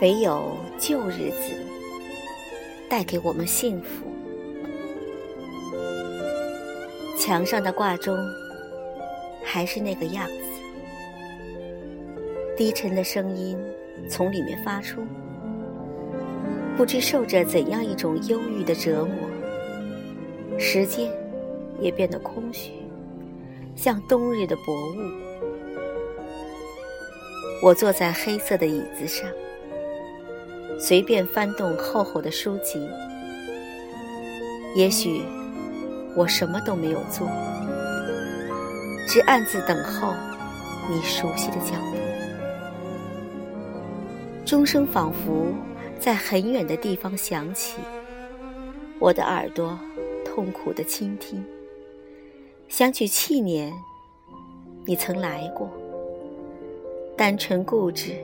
唯有旧日子带给我们幸福。墙上的挂钟还是那个样子，低沉的声音从里面发出，不知受着怎样一种忧郁的折磨。时间也变得空虚，像冬日的薄雾。我坐在黑色的椅子上。随便翻动厚厚的书籍，也许我什么都没有做，只暗自等候你熟悉的脚步。钟声仿佛在很远的地方响起，我的耳朵痛苦的倾听，想起去年你曾来过，单纯固执，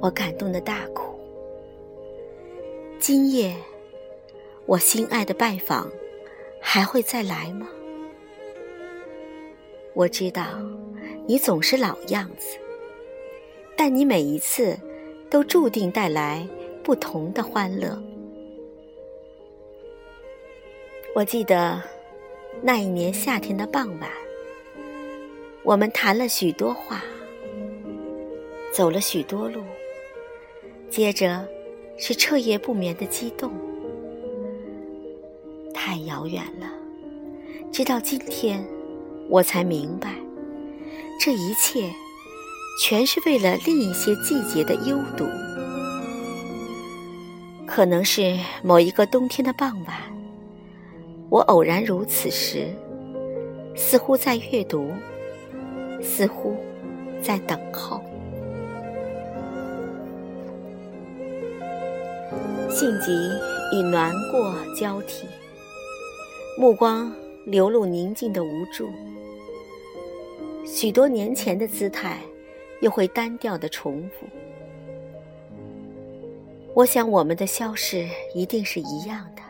我感动的大哭。今夜，我心爱的拜访，还会再来吗？我知道，你总是老样子，但你每一次都注定带来不同的欢乐。我记得那一年夏天的傍晚，我们谈了许多话，走了许多路，接着。是彻夜不眠的激动，太遥远了。直到今天，我才明白，这一切全是为了另一些季节的幽独。可能是某一个冬天的傍晚，我偶然如此时，似乎在阅读，似乎在等候。性急与难过交替，目光流露宁静的无助。许多年前的姿态，又会单调的重复。我想我们的消逝一定是一样的，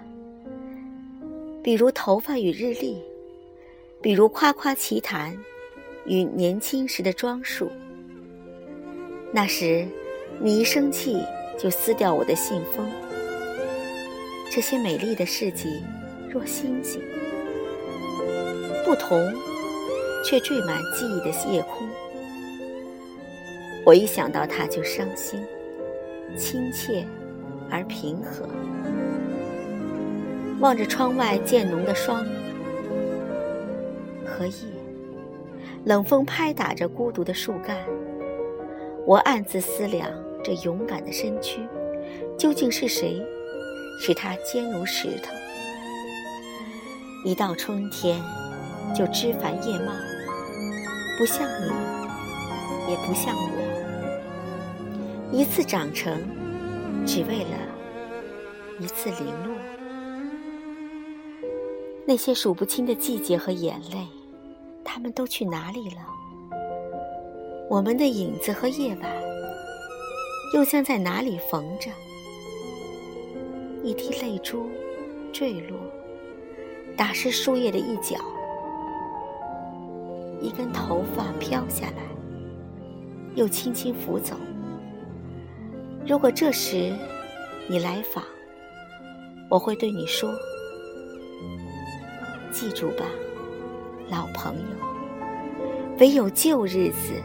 比如头发与日历，比如夸夸其谈与年轻时的装束。那时，你一生气就撕掉我的信封。这些美丽的事迹，若星星，不同，却缀满记忆的夜空。我一想到他就伤心，亲切而平和。望着窗外渐浓的霜和叶，冷风拍打着孤独的树干，我暗自思量：这勇敢的身躯，究竟是谁？使它坚如石头。一到春天，就枝繁叶茂，不像你，也不像我。一次长成，只为了一次零落。那些数不清的季节和眼泪，他们都去哪里了？我们的影子和夜晚，又像在哪里缝着？一滴泪珠坠落，打湿树叶的一角；一根头发飘下来，又轻轻拂走。如果这时你来访，我会对你说：“记住吧，老朋友，唯有旧日子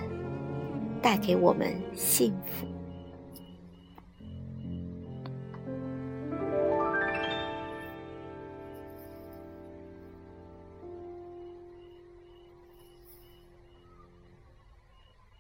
带给我们幸福。”